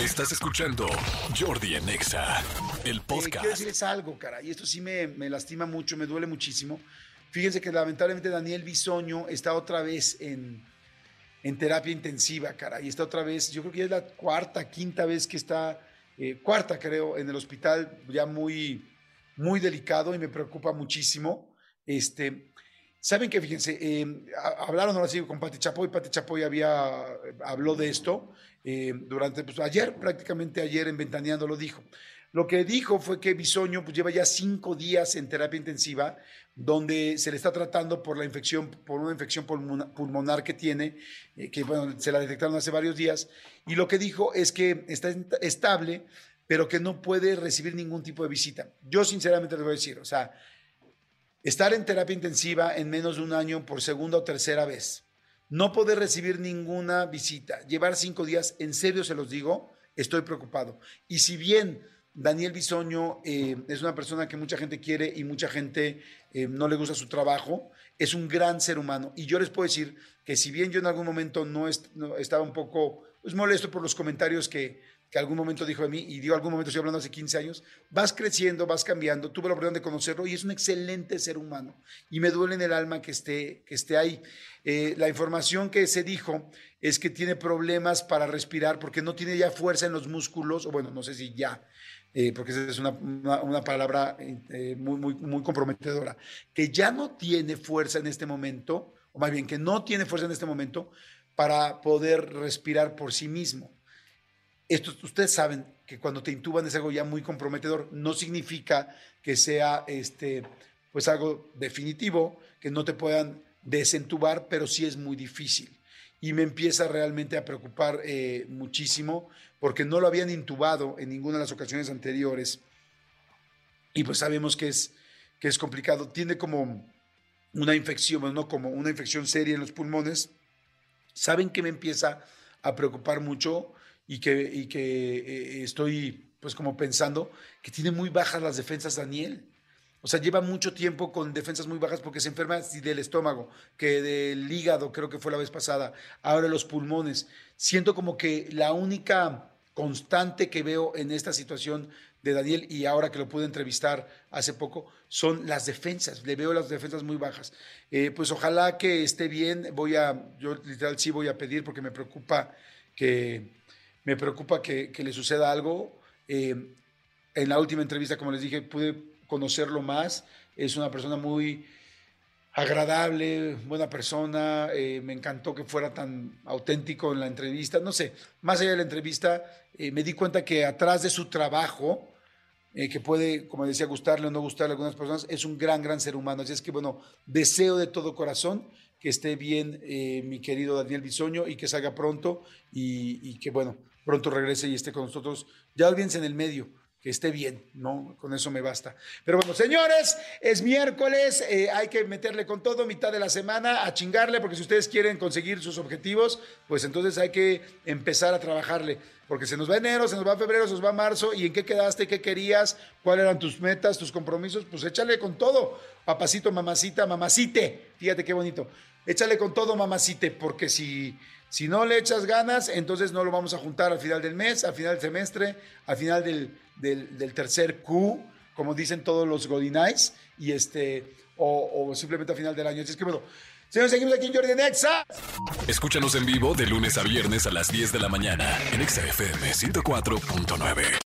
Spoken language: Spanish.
Estás escuchando Jordi Anexa, el Eh, podcast. quiero decirles algo, cara, y esto sí me, me lastima mucho, me duele muchísimo. Fíjense que lamentablemente Daniel Bisoño está otra vez en, en terapia intensiva, cara, y está otra vez, yo creo que ya es la cuarta, quinta vez que está, eh, cuarta creo, en el hospital, ya muy, muy delicado y me preocupa muchísimo. Este, Saben que, fíjense, eh, ha- hablaron ahora sí con Pati Chapoy, Pati Chapoy había, habló de esto eh, durante, pues ayer, prácticamente ayer en Ventaneando lo dijo. Lo que dijo fue que Bisoño pues, lleva ya cinco días en terapia intensiva, donde se le está tratando por la infección, por una infección pulmona- pulmonar que tiene, eh, que bueno, se la detectaron hace varios días, y lo que dijo es que está est- estable, pero que no puede recibir ningún tipo de visita. Yo sinceramente les voy a decir, o sea, estar en terapia intensiva en menos de un año por segunda o tercera vez, no poder recibir ninguna visita, llevar cinco días, en serio se los digo, estoy preocupado. Y si bien Daniel Bisoño eh, es una persona que mucha gente quiere y mucha gente eh, no le gusta su trabajo, es un gran ser humano. Y yo les puedo decir que si bien yo en algún momento no, est- no estaba un poco pues, molesto por los comentarios que, que algún momento dijo de mí, y digo algún momento, estoy hablando hace 15 años, vas creciendo, vas cambiando, tuve la oportunidad de conocerlo y es un excelente ser humano. Y me duele en el alma que esté, que esté ahí. Eh, la información que se dijo es que tiene problemas para respirar porque no tiene ya fuerza en los músculos, o bueno, no sé si ya, eh, porque esa es una, una- una palabra eh, muy, muy, muy comprometedora, que ya no tiene fuerza en este momento, o más bien que no tiene fuerza en este momento para poder respirar por sí mismo. Esto, ustedes saben que cuando te intuban es algo ya muy comprometedor. No significa que sea este, pues algo definitivo, que no te puedan desentubar, pero sí es muy difícil. Y me empieza realmente a preocupar eh, muchísimo porque no lo habían intubado en ninguna de las ocasiones anteriores. Y pues sabemos que es, que es complicado. Tiene como una infección, bueno, no como una infección seria en los pulmones. ¿Saben que me empieza a preocupar mucho? Y que, y que eh, estoy pues como pensando que tiene muy bajas las defensas Daniel. O sea, lleva mucho tiempo con defensas muy bajas porque se enferma del estómago, que del hígado, creo que fue la vez pasada, ahora los pulmones. Siento como que la única constante que veo en esta situación de Daniel y ahora que lo pude entrevistar hace poco son las defensas. Le veo las defensas muy bajas. Eh, pues ojalá que esté bien. Voy a, yo literal sí voy a pedir porque me preocupa que me preocupa que, le suceda algo. Eh, en la última entrevista, como les dije, pude conocerlo más. Es una persona muy agradable, buena persona. Eh, me encantó que fuera tan auténtico en la entrevista. No sé, más allá de la entrevista, eh, me di cuenta que atrás de su trabajo, que puede, como decía, gustarle o no gustarle a algunas personas, es un gran, gran ser humano. Así es que, bueno, deseo de todo corazón que esté bien mi querido Daniel Bisoño y que salga pronto y, que, bueno, pronto regrese y esté con nosotros. Ya olvídense en el medio, que esté bien, ¿no? Con eso me basta. Pero bueno, señores, es miércoles, eh, hay que meterle con todo, mitad de la semana, a chingarle, porque si ustedes quieren conseguir sus objetivos, pues entonces hay que empezar a trabajarle. Porque se nos va enero, se nos va febrero, se nos va marzo, y en qué quedaste, qué querías, cuáles eran tus metas, tus compromisos, pues échale con todo. Papacito, mamacita, mamacite, fíjate qué bonito. Échale con todo, mamacite, porque si, si no le echas ganas, entonces no lo vamos a juntar al final del mes, al final del semestre, al final del, del, tercer Q, como dicen todos los Godinais, y este, o, simplemente al final del año. Así es que bueno, señores, seguimos aquí en Jordi Nexa. Escúchanos en vivo de lunes a viernes a las 10 de la mañana en XFM 104.9.